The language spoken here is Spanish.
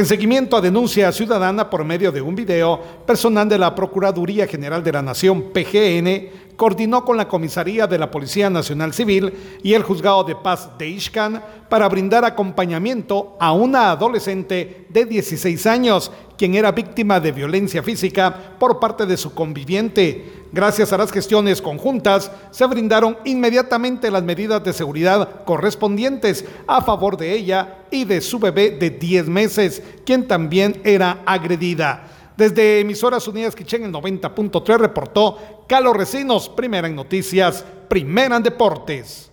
En seguimiento a denuncia ciudadana por medio de un video, personal de la Procuraduría General de la Nación, PGN, coordinó con la Comisaría de la Policía Nacional Civil y el Juzgado de Paz de Ishkan para brindar acompañamiento a una adolescente de 16 años, quien era víctima de violencia física por parte de su conviviente. Gracias a las gestiones conjuntas, se brindaron inmediatamente las medidas de seguridad correspondientes a favor de ella y de su bebé de 10 meses, quien también era agredida. Desde Emisoras Unidas Quichén, el 90.3 reportó Carlos Recinos, primera en noticias, primera en deportes.